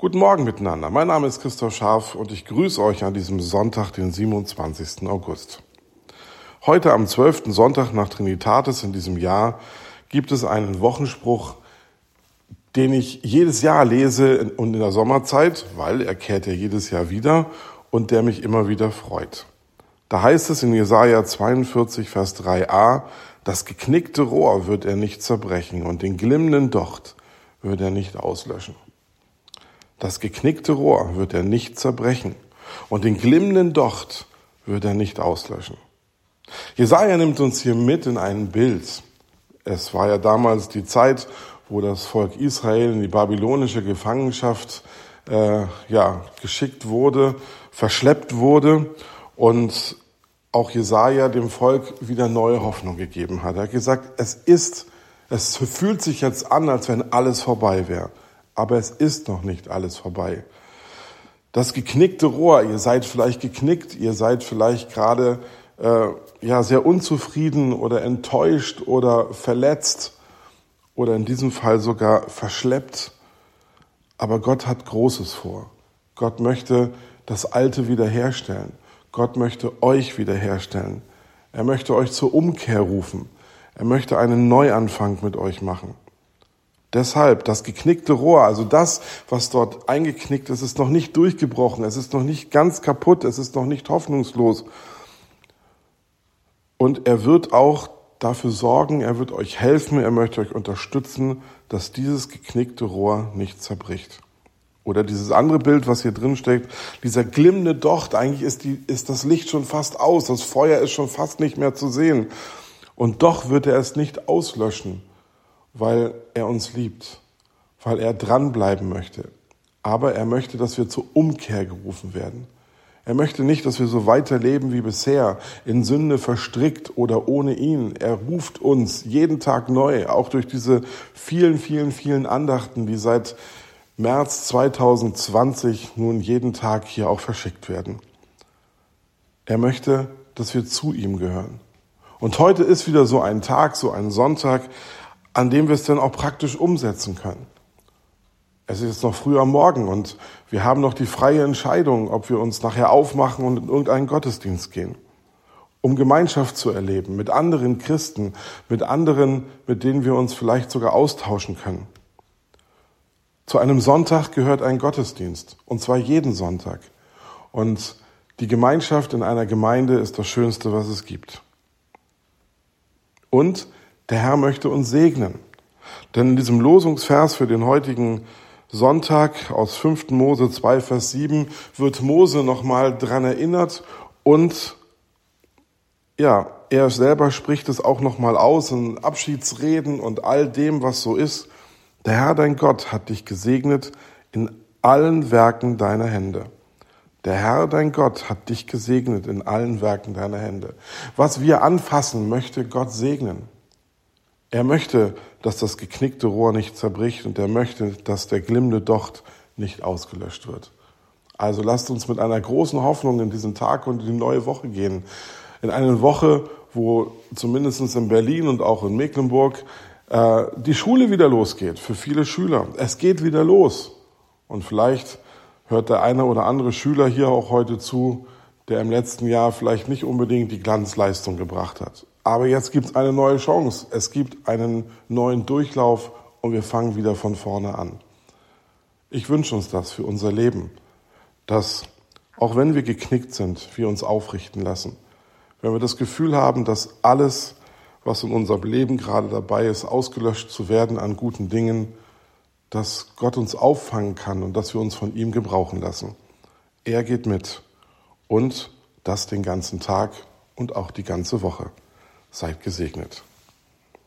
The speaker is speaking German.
Guten Morgen miteinander. Mein Name ist Christoph Scharf und ich grüße euch an diesem Sonntag, den 27. August. Heute am 12. Sonntag nach Trinitatis in diesem Jahr gibt es einen Wochenspruch, den ich jedes Jahr lese und in der Sommerzeit, weil er kehrt ja jedes Jahr wieder und der mich immer wieder freut. Da heißt es in Jesaja 42, Vers 3a, das geknickte Rohr wird er nicht zerbrechen und den glimmenden Docht wird er nicht auslöschen. Das geknickte Rohr wird er nicht zerbrechen und den glimmenden Docht wird er nicht auslöschen. Jesaja nimmt uns hier mit in ein Bild. Es war ja damals die Zeit, wo das Volk Israel in die babylonische Gefangenschaft äh, ja, geschickt wurde, verschleppt wurde und auch Jesaja dem Volk wieder neue Hoffnung gegeben hat. Er hat gesagt, es ist, es fühlt sich jetzt an, als wenn alles vorbei wäre aber es ist noch nicht alles vorbei. Das geknickte Rohr, ihr seid vielleicht geknickt, ihr seid vielleicht gerade äh, ja sehr unzufrieden oder enttäuscht oder verletzt oder in diesem Fall sogar verschleppt. Aber Gott hat Großes vor. Gott möchte das Alte wiederherstellen. Gott möchte euch wiederherstellen. Er möchte euch zur Umkehr rufen. Er möchte einen Neuanfang mit euch machen. Deshalb das geknickte Rohr, also das, was dort eingeknickt ist, ist noch nicht durchgebrochen, es ist noch nicht ganz kaputt, es ist noch nicht hoffnungslos. Und er wird auch dafür sorgen, er wird euch helfen, er möchte euch unterstützen, dass dieses geknickte Rohr nicht zerbricht. Oder dieses andere Bild, was hier drin steckt, dieser glimmende Docht, eigentlich ist, die, ist das Licht schon fast aus, das Feuer ist schon fast nicht mehr zu sehen. Und doch wird er es nicht auslöschen weil er uns liebt, weil er dranbleiben möchte. Aber er möchte, dass wir zur Umkehr gerufen werden. Er möchte nicht, dass wir so weiterleben wie bisher, in Sünde verstrickt oder ohne ihn. Er ruft uns jeden Tag neu, auch durch diese vielen, vielen, vielen Andachten, die seit März 2020 nun jeden Tag hier auch verschickt werden. Er möchte, dass wir zu ihm gehören. Und heute ist wieder so ein Tag, so ein Sonntag, an dem wir es dann auch praktisch umsetzen können. Es ist noch früh am Morgen und wir haben noch die freie Entscheidung, ob wir uns nachher aufmachen und in irgendeinen Gottesdienst gehen, um Gemeinschaft zu erleben mit anderen Christen, mit anderen, mit denen wir uns vielleicht sogar austauschen können. Zu einem Sonntag gehört ein Gottesdienst, und zwar jeden Sonntag. Und die Gemeinschaft in einer Gemeinde ist das Schönste, was es gibt. Und der Herr möchte uns segnen. Denn in diesem Losungsvers für den heutigen Sonntag aus 5. Mose 2, Vers 7 wird Mose nochmal dran erinnert und ja, er selber spricht es auch nochmal aus in Abschiedsreden und all dem, was so ist. Der Herr, dein Gott, hat dich gesegnet in allen Werken deiner Hände. Der Herr, dein Gott, hat dich gesegnet in allen Werken deiner Hände. Was wir anfassen, möchte Gott segnen. Er möchte, dass das geknickte Rohr nicht zerbricht und er möchte, dass der glimmende Docht nicht ausgelöscht wird. Also lasst uns mit einer großen Hoffnung in diesen Tag und in die neue Woche gehen. In eine Woche, wo zumindest in Berlin und auch in Mecklenburg äh, die Schule wieder losgeht für viele Schüler. Es geht wieder los. Und vielleicht hört der eine oder andere Schüler hier auch heute zu, der im letzten Jahr vielleicht nicht unbedingt die Glanzleistung gebracht hat. Aber jetzt gibt es eine neue Chance. Es gibt einen neuen Durchlauf und wir fangen wieder von vorne an. Ich wünsche uns das für unser Leben, dass auch wenn wir geknickt sind, wir uns aufrichten lassen. Wenn wir das Gefühl haben, dass alles, was in unserem Leben gerade dabei ist, ausgelöscht zu werden an guten Dingen, dass Gott uns auffangen kann und dass wir uns von ihm gebrauchen lassen. Er geht mit und das den ganzen Tag und auch die ganze Woche. Seid gesegnet.